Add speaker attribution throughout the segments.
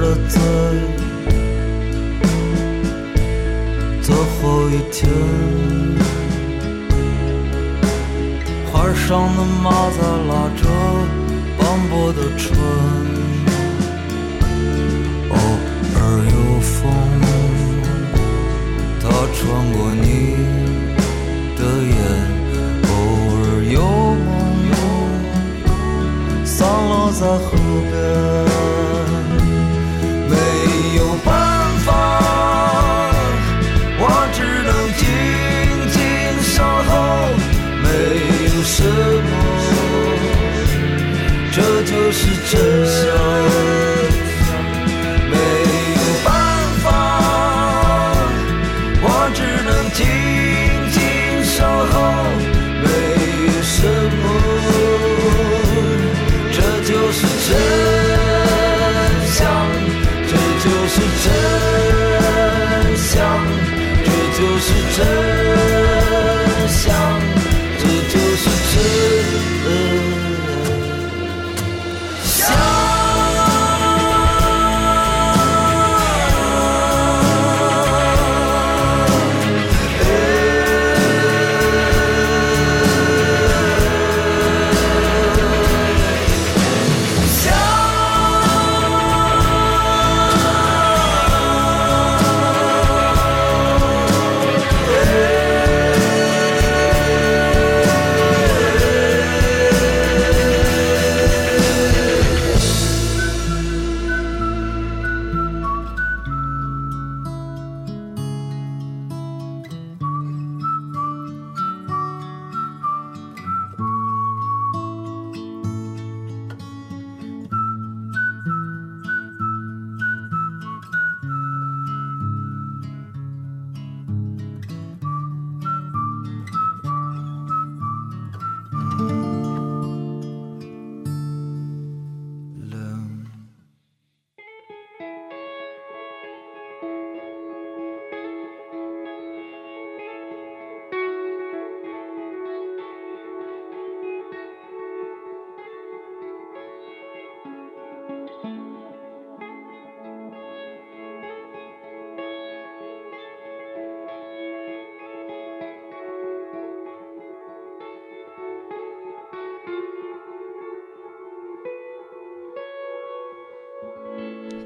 Speaker 1: 的在最后一天，画上的马在拉着斑驳的船。偶尔有风，它穿过你的眼；偶尔有梦，又散落在河边。是真相。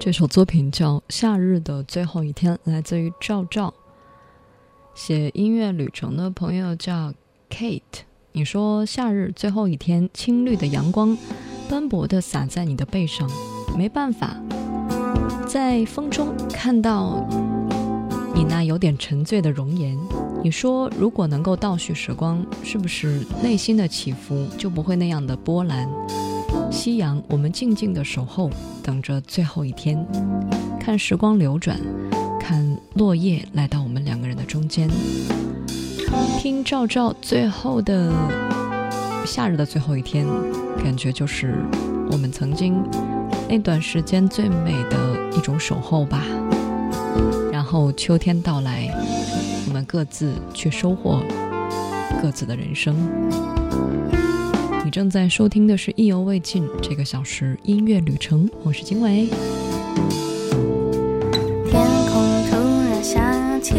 Speaker 1: 这首作品叫《夏日的最后一天》，来自于赵照。写音乐旅程的朋友叫 Kate。你说夏日最后一天，青绿的阳光斑驳地洒在你的背上，没办法，在风中看到你那有点沉醉的容颜。你说如果能够倒叙时光，是不是内心的起伏就不会那样的波澜？夕阳，我们静静的守候，等着最后一天，看时光流转，看落叶来到我们两个人的中间，听赵照最后的
Speaker 2: 夏日的最后一天，感觉就是我们曾经那段时间最美的一种守候吧。然后秋天到来，我们各自去收获各自的人生。正在收听的是《意犹未尽》这个小时音乐旅程，我是经纬。天空突然下起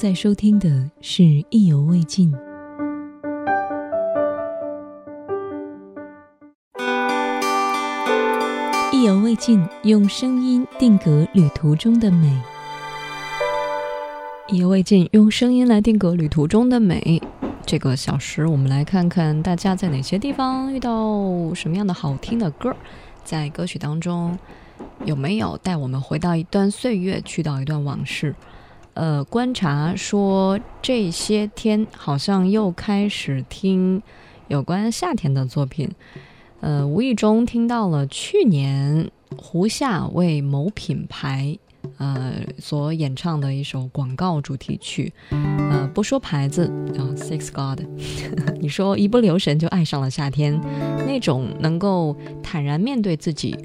Speaker 2: 在收听的是《意犹未尽》，意犹未尽，用声音定格旅途中的美。意犹未尽，用声音来定格旅途中的美。这个小时，我们来看看大家在哪些地方遇到什么样的好听的歌，在歌曲当中有没有带我们回到一段岁月，去到一段往事。呃，观察说这些天好像又开始听有关夏天的作品，呃，无意中听到了去年胡夏为某品牌呃所演唱的一首广告主题曲，呃，不说牌子啊，Six God，你说一不留神就爱上了夏天，那种能够坦然面对自己。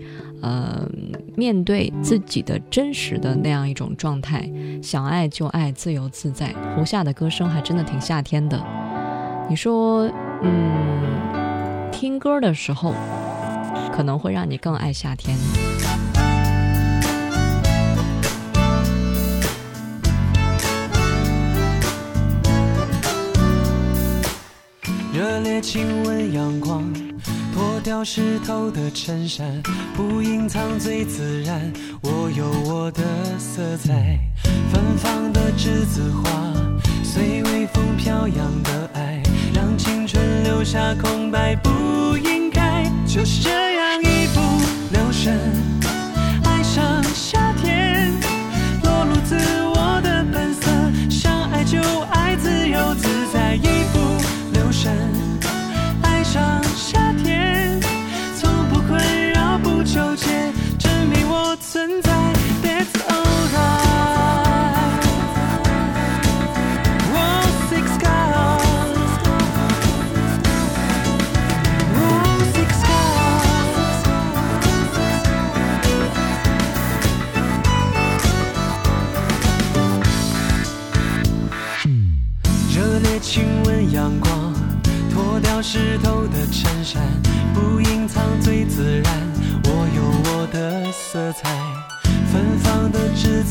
Speaker 2: 呃，面对自己的真实的那样一种状态，想爱就爱，自由自在。胡夏的歌声还真的挺夏天的。你说，嗯，听歌的时候，
Speaker 3: 可能会让你更爱夏天。
Speaker 4: 热烈亲吻阳光，脱掉湿透的衬衫，不隐藏最自然。我有我的色彩，芬芳的栀子花，随微风飘扬的爱，让青春留下空白，不应该就是这样一不留神，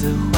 Speaker 4: 的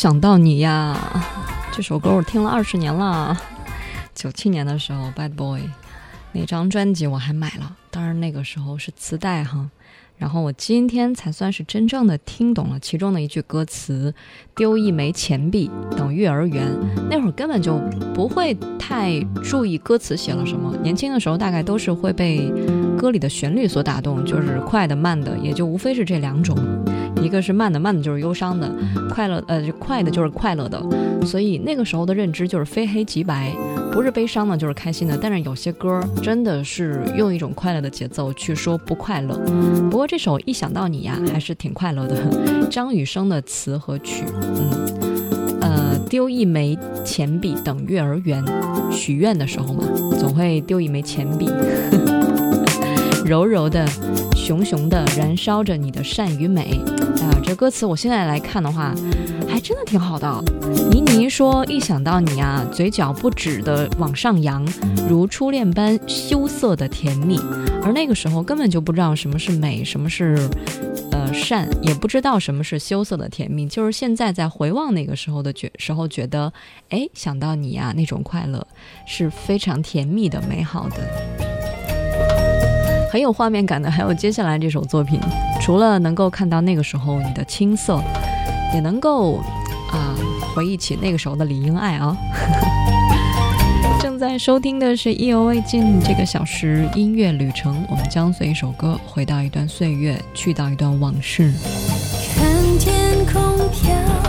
Speaker 4: 想
Speaker 3: 到你呀，这首歌我听了二十年了。九七年的时候，《Bad Boy》那张专辑我还买了，当然那个时候是磁带哈。然后我今天才算是真正的听懂了其中的一句歌词：“丢一枚钱币等月儿圆。”那会儿根本就不会太注意歌词写了什么，年轻的时候大概都是会被歌里的旋律所打动，就是快的慢的，也就无非是这两种。一个是慢的，慢的就是忧伤的；快乐，呃，快的就是快乐的。所以那个时候的认知就是非黑即白，不是悲伤的，就是开心的。但是有些歌真的是用一种快乐的节奏去说不快乐。不过这首一想到你呀，还是挺快乐的。张雨生的词和曲，嗯，呃，丢一枚钱币等月儿圆，许愿的时候嘛，总会丢一枚钱币。柔柔的，熊熊的，燃烧着你的善与美。啊，这歌词我现在来看的话，还真的挺好的。倪妮说：“一想到你啊，嘴角不止的往上扬，如初恋般羞涩的甜蜜。”而那个时候根本就不知道什么是美，什么是呃善，也不知道什么是羞涩的甜蜜。就是现在在回望那个时候的觉时候，觉得哎，想到你啊，那种快乐是非常甜蜜的、美好的。很有画面感的，还有接下来这首作品，除了能够看到那个时候你的青涩，也能够啊回忆起那个时候的李英爱啊。正在收听的是意犹未尽这个小时音乐旅程，我们将随一首歌回到一段岁月，去到一段往事。
Speaker 2: 看天空飘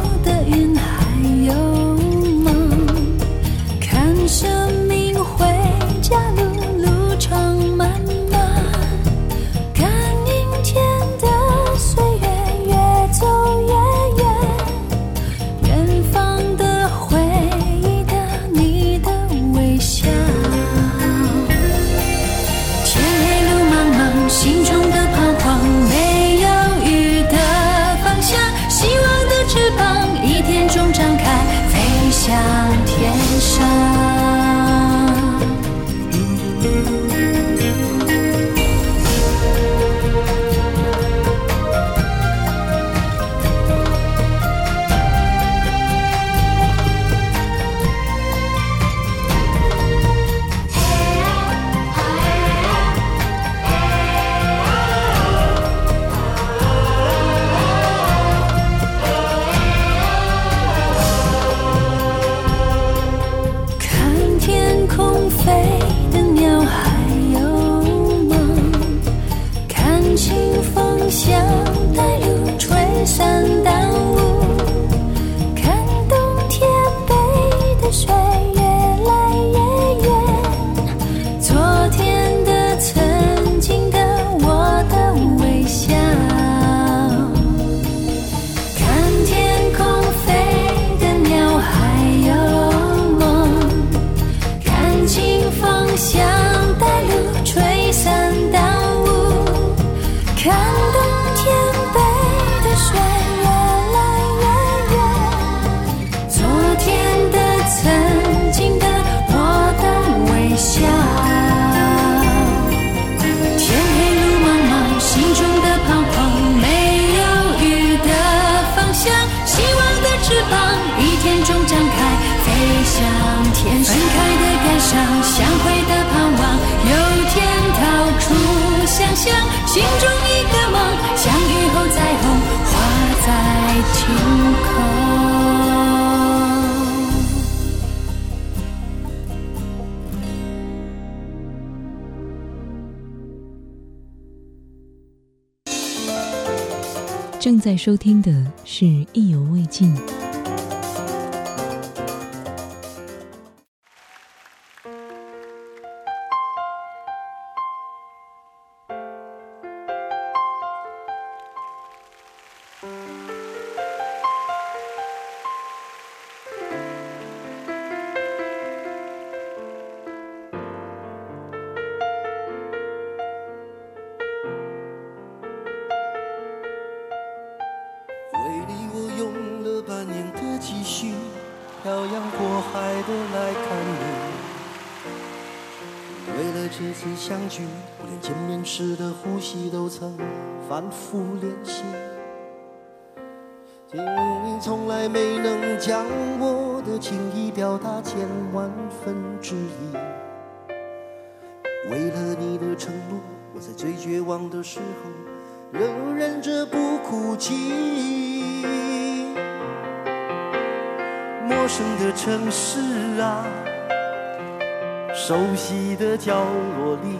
Speaker 2: 看，冬天北的雪越来越远。昨天的、曾经的、我的微笑。天黑路
Speaker 3: 茫茫，心中的彷徨，没有雨
Speaker 5: 的方向。希望的翅膀，一天终张开，飞向天。分开的感伤，相会的盼望，有天逃出想象。心中。正
Speaker 3: 在收听的是《意犹未尽》。
Speaker 5: 没能将我的情意表达千万分之一。为了你的承诺，我在最绝望的时候仍忍着不哭泣。陌生的城市啊，熟悉的角落里，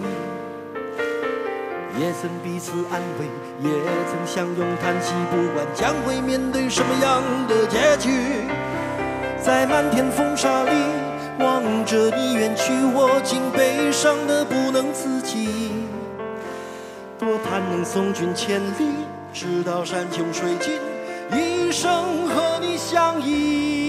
Speaker 5: 也曾彼此安慰，也曾相拥叹息。不管将会面对什么样的结局，在漫天风沙里望着你远去，我竟悲伤的不能自己。多盼能送君千里，直到山穷水尽，一生和你相依。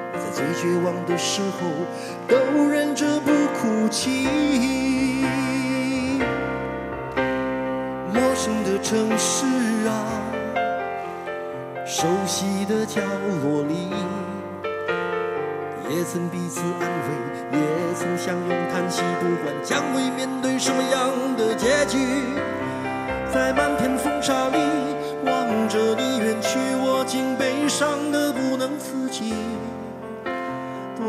Speaker 5: 最绝望的时候都忍着不哭泣。陌生的城市啊，熟悉的角落里。也曾彼此安慰，也曾相拥叹息，不管将会面对什么样的结局，在漫天风沙里望着你远去，我竟悲伤的不。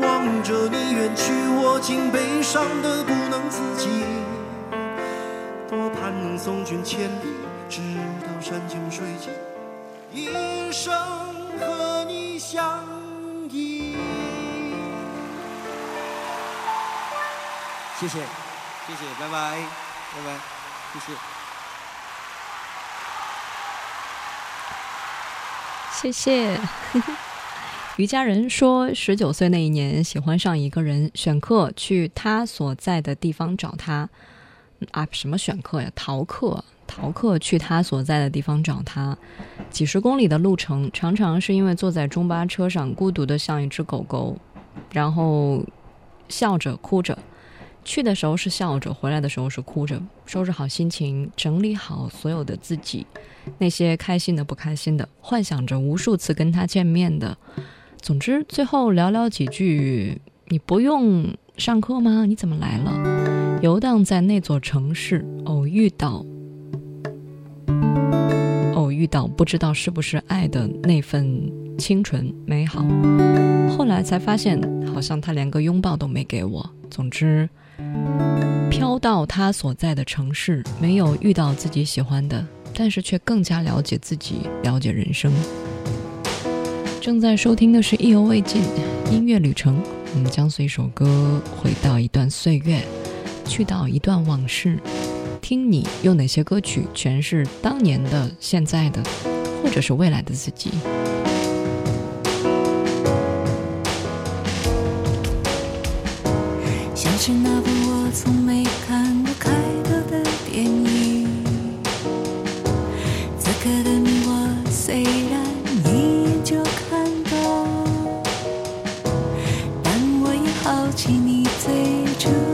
Speaker 5: 望着你远去，我竟悲伤的不能自己。多盼能送君千里，直到山穷水尽，一生和你相依。谢谢，谢谢，拜拜，拜拜，谢谢。
Speaker 3: 谢谢。于家人说，十九岁那一年喜欢上一个人，选课去他所在的地方找他。啊，什么选课呀？逃课，逃课去他所在的地方找他。几十公里的路程，常常是因为坐在中巴车上，孤独的像一只狗狗，然后笑着哭着。去的时候是笑着，回来的时候是哭着，收拾好心情，整理好所有的自己，那些开心的、不开心的，幻想着无数次跟他见面的。总之，最后寥寥几句：“你不用上课吗？你怎么来了？”游荡在那座城市，偶遇到，偶遇到，不知道是不是爱的那份清纯美好。后来才发现，好像他连个拥抱都没给我。总之。飘到他所在的城市，没有遇到自己喜欢的，但是却更加了解自己，了解人生。正在收听的是《意犹未尽》音乐旅程，我们将随一首歌回到一段岁月，去到一段往事，听你用哪些歌曲诠释当年的、现在的，或者是未来的自己。
Speaker 6: 像是那部我从没看过开的想起你最初。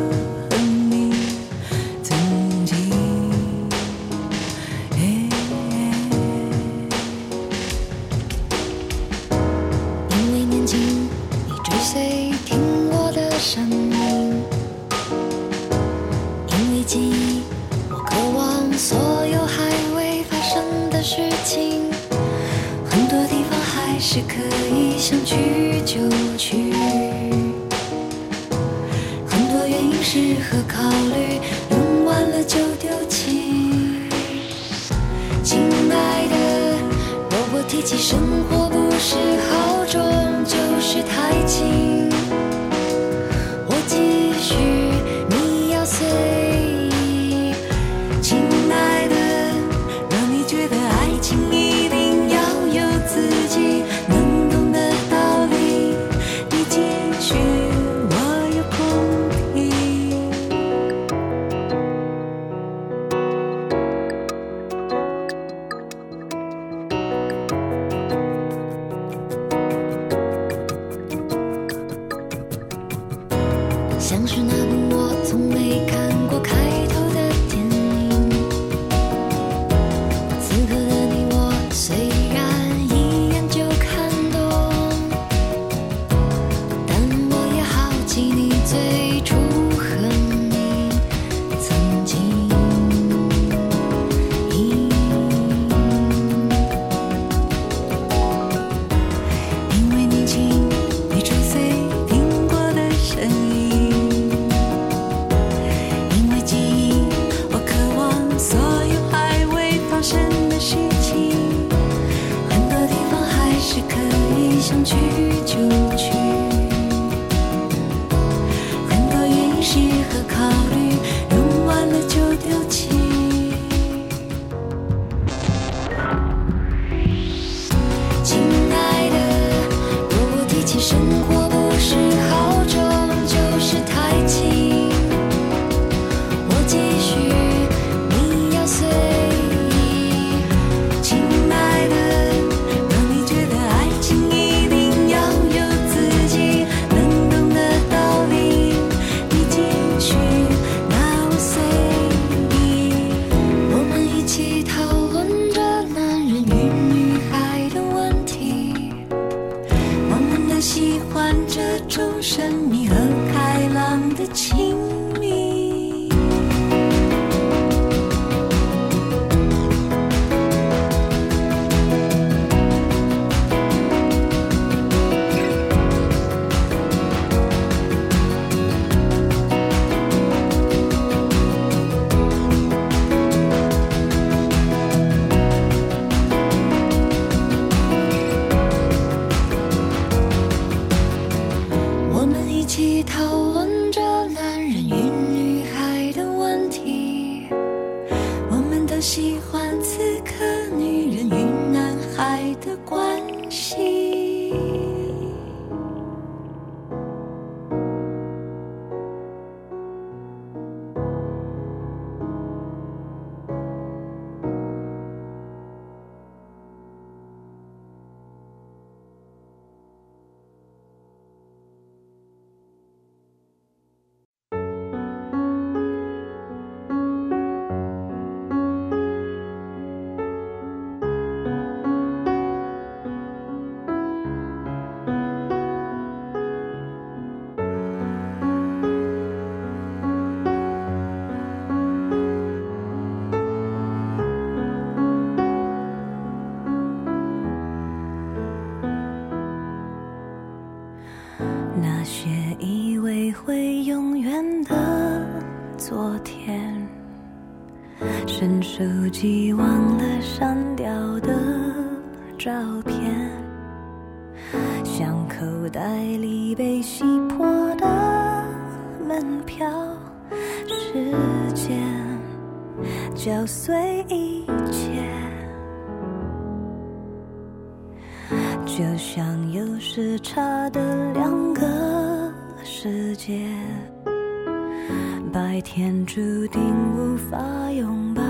Speaker 6: 无法拥抱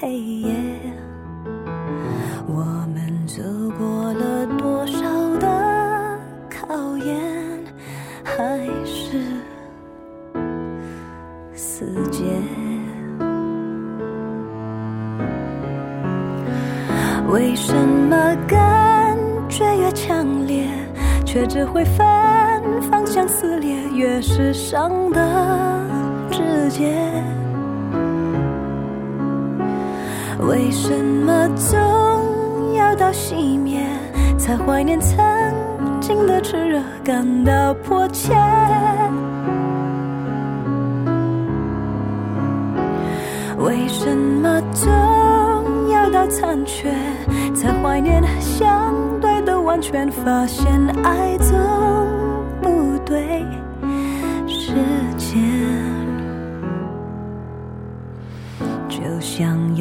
Speaker 6: 黑夜，我们走过了多少的考验，还是死结。
Speaker 2: 为什么感觉越强烈，却只会反方向撕裂，越是伤的直接。为什么总要到熄灭才怀念曾经的炽热，感到迫切？为什么总要到残缺才怀念相对的完全？发现爱总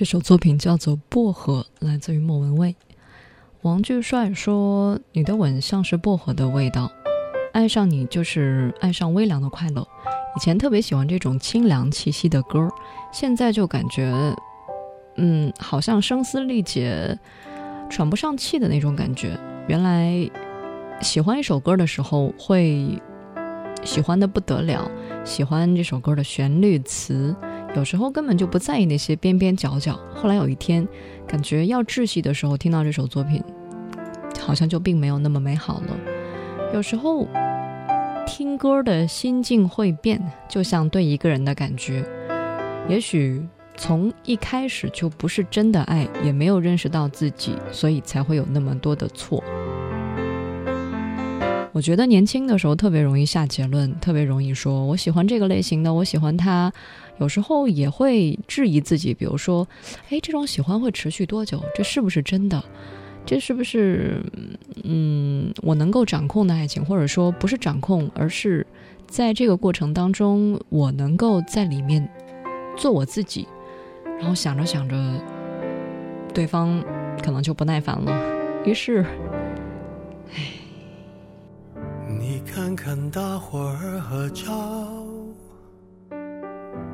Speaker 3: 这首作品叫做《薄荷》，来自于莫文蔚。王巨帅说：“你的吻像是薄荷的味道，爱上你就是爱上微凉的快乐。”以前特别喜欢这种清凉气息的歌，现在就感觉，嗯，好像声嘶力竭、喘不上气的那种感觉。原来喜欢一首歌的时候，会喜欢的不得了，喜欢这首歌的旋律词。有时候根本就不在意那些边边角角。后来有一天，感觉要窒息的时候，听到这首作品，好像就并没有那么美好了。有时候听歌的心境会变，就像对一个人的感觉，也许从一开始就不是真的爱，也没有认识到自己，所以才会有那么多的错。我觉得年轻的时候特别容易下结论，特别容易说我喜欢这个类型的，我喜欢他。有时候也会质疑自己，比如说，哎，这种喜欢会持续多久？这是不是真的？这是不是嗯，我能够掌控的爱情？或者说不是掌控，而是在这个过程当中，我能够在里面做我自己。然后想着想着，对方可能就不耐烦了，于是，唉。
Speaker 7: 你看看大伙儿合照，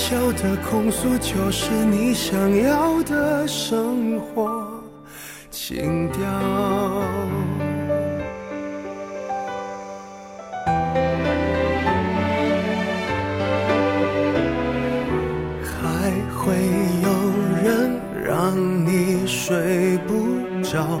Speaker 7: 小的控诉，就是你想要的生活情调。还会有人让你睡不着，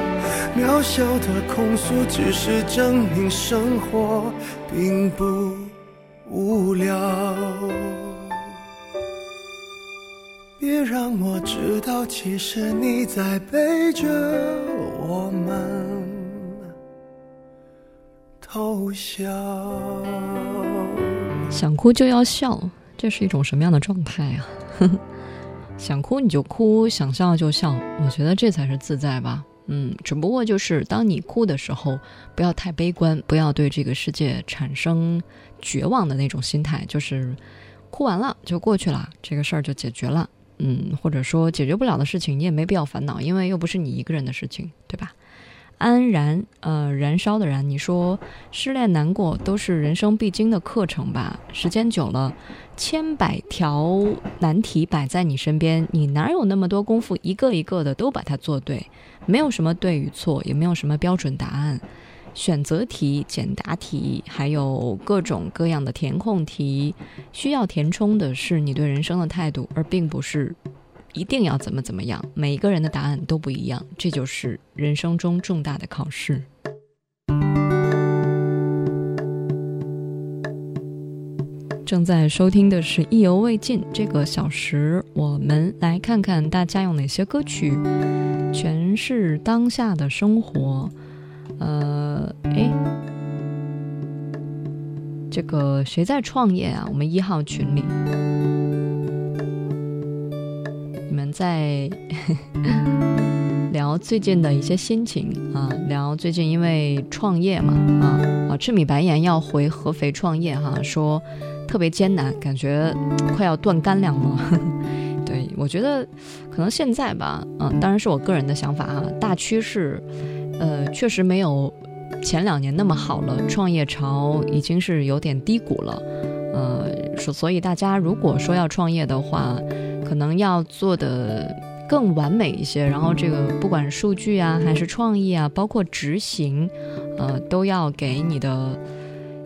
Speaker 7: 渺小的控诉，只是证明生活并不无聊。别让我知道，其实你在背着我们偷笑。
Speaker 3: 想哭就要笑，这是一种什么样的状态啊？想哭你就哭，想笑就笑，我觉得这才是自在吧。嗯，只不过就是当你哭的时候，不要太悲观，不要对这个世界产生绝望的那种心态，就是哭完了就过去了，这个事儿就解决了。嗯，或者说解决不了的事情，你也没必要烦恼，因为又不是你一个人的事情，对吧？安然，呃，燃烧的燃，你说失恋难过都是人生必经的课程吧？时间久了，千百条难题摆在你身边，你哪有那么多功夫一个一个的都把它做对？没有什么对与错，也没有什么标准答案。选择题、简答题，还有各种各样的填空题，需要填充的是你对人生的态度，而并不是一定要怎么怎么样。每一个人的答案都不一样，这就是人生中重大的考试。正在收听的是《意犹未尽》这个小时，我们来看看大家用哪些歌曲诠释当下的生活。呃，诶，这个谁在创业啊？我们一号群里，你们在聊最近的一些心情啊，聊最近因为创业嘛，啊啊，赤米白盐要回合肥创业哈，说特别艰难，感觉快要断干粮了。对我觉得可能现在吧，嗯、当然是我个人的想法哈，大趋势。呃，确实没有前两年那么好了，创业潮已经是有点低谷了。呃，所所以大家如果说要创业的话，可能要做的更完美一些。然后这个不管数据啊，还是创意啊，包括执行，呃，都要给你的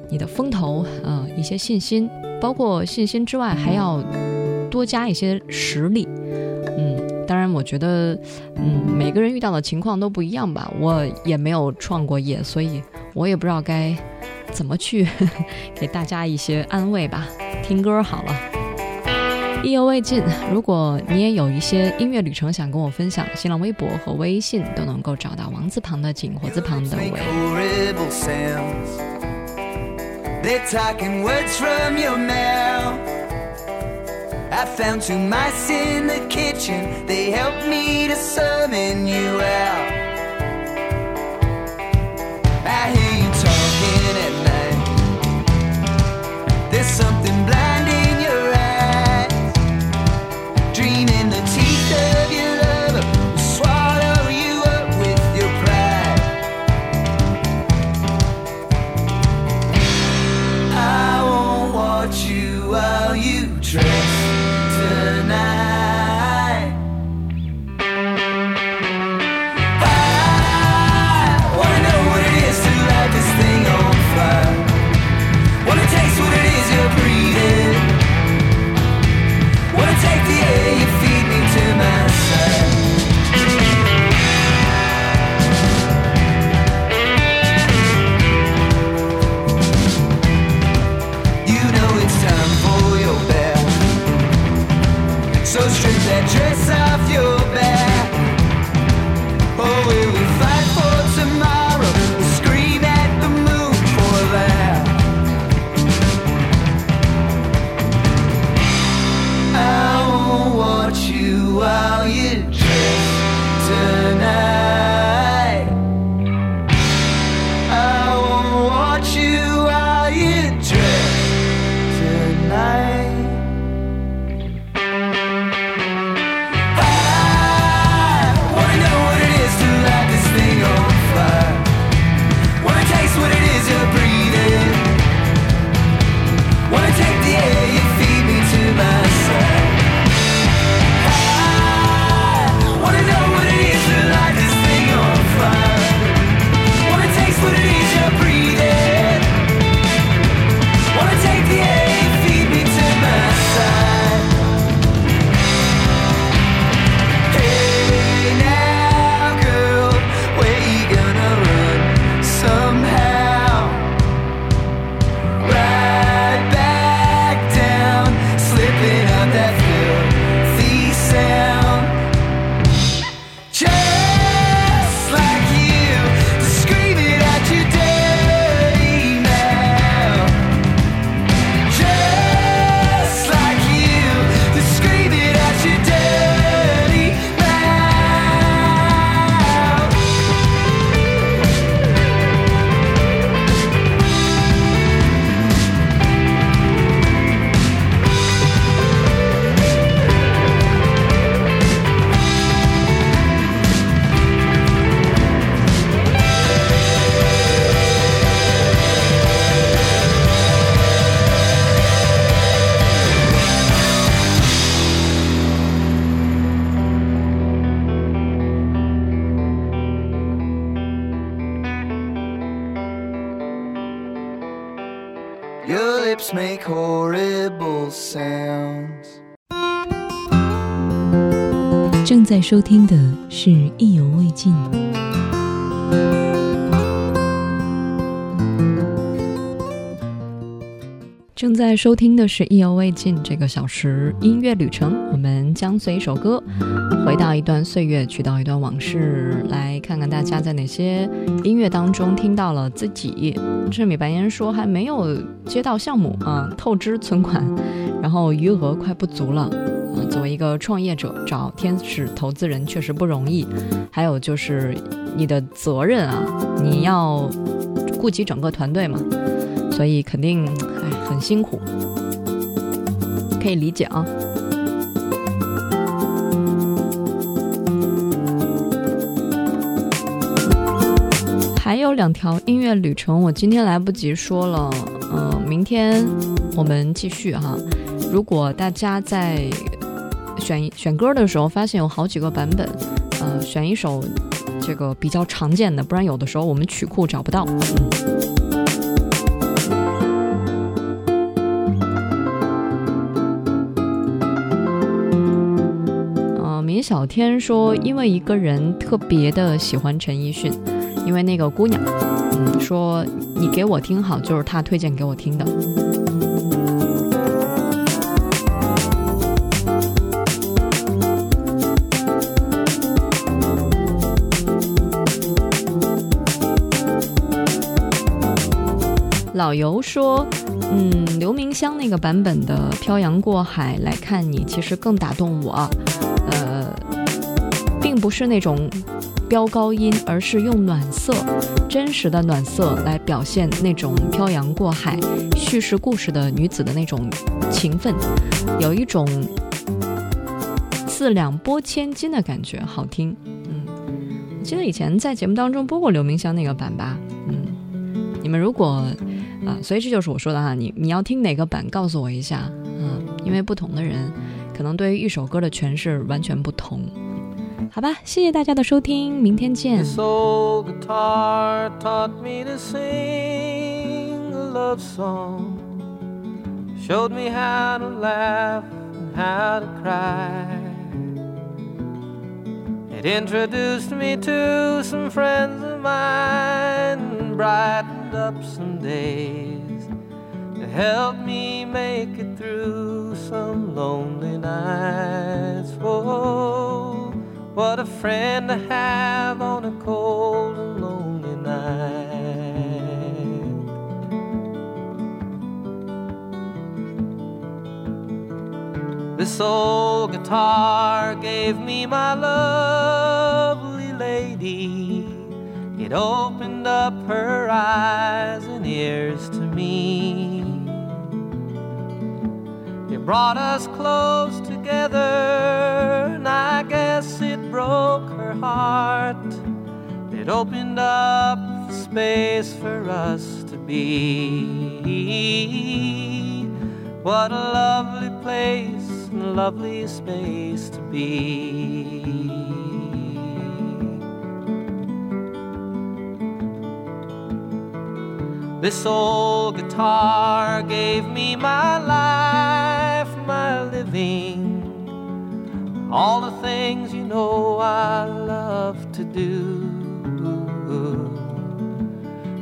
Speaker 3: 你的风投呃一些信心。包括信心之外，还要多加一些实力。嗯，当然，我觉得，嗯，每个人遇到的情况都不一样吧。我也没有创过业，所以我也不知道该怎么去 给大家一些安慰吧。听歌好了，意犹未尽。如果你也有一些音乐旅程想跟我分享，新浪微博和微信都能够找到王字旁的景，火字旁的伟。
Speaker 1: They're talking words from your mouth. I found two mice in the kitchen. They helped me to summon you out.
Speaker 8: 正在收听的是《意犹未尽》。
Speaker 3: 正在收听的是《意犹未尽》这个小时音乐旅程，我们将随一首歌回到一段岁月，去到一段往事，来看看大家在哪些音乐当中听到了自己。赤米白烟说还没有接到项目啊，透支存款，然后余额快不足了。作为一个创业者，找天使投资人确实不容易。还有就是你的责任啊，你要顾及整个团队嘛，所以肯定哎很辛苦，可以理解啊。还有两条音乐旅程，我今天来不及说了，嗯、明天我们继续哈。如果大家在选选歌的时候，发现有好几个版本，呃，选一首这个比较常见的，不然有的时候我们曲库找不到。呃，明小天说，因为一个人特别的喜欢陈奕迅，因为那个姑娘，嗯，说你给我听好，就是他推荐给我听的。老尤说，嗯，刘明湘那个版本的《漂洋过海来看你》其实更打动我，呃，并不是那种飙高音，而是用暖色，真实的暖色来表现那种漂洋过海、叙事故事的女子的那种情分，有一种四两拨千斤的感觉，好听。嗯，我记得以前在节目当中播过刘明湘那个版吧，嗯，你们如果。啊，所以这就是我说的哈，你你要听哪个版，告诉我一下，嗯，因为不同的人可能对于一首歌的诠释完全不同，好吧，谢谢大家的收听，明天见。
Speaker 9: This old guitar taught me to sing a love song, showed me how to laugh and how to cry. It introduced me to some friends of mine brightened up some days. It helped me make it through some lonely nights. Oh, what a friend to have on a cold and lonely night. This old guitar gave me my lovely lady. It opened up her eyes and ears to me. It brought us close together, and I guess it broke her heart. It opened up space for us to be. What a lovely place and lovely space to be. This old guitar gave me my life, my living, all the things you know I love to do.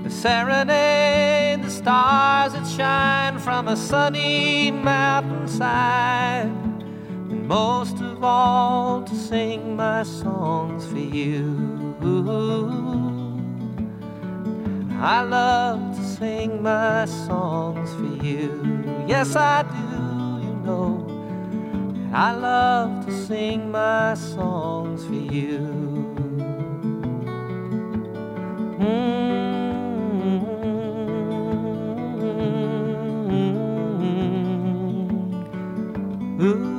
Speaker 9: The serenade, the stars that shine from a sunny mountainside, and most of all to sing my songs for you. I love to sing my songs for you. Yes, I do, you know. I love to sing my songs for you. Mm. Ooh.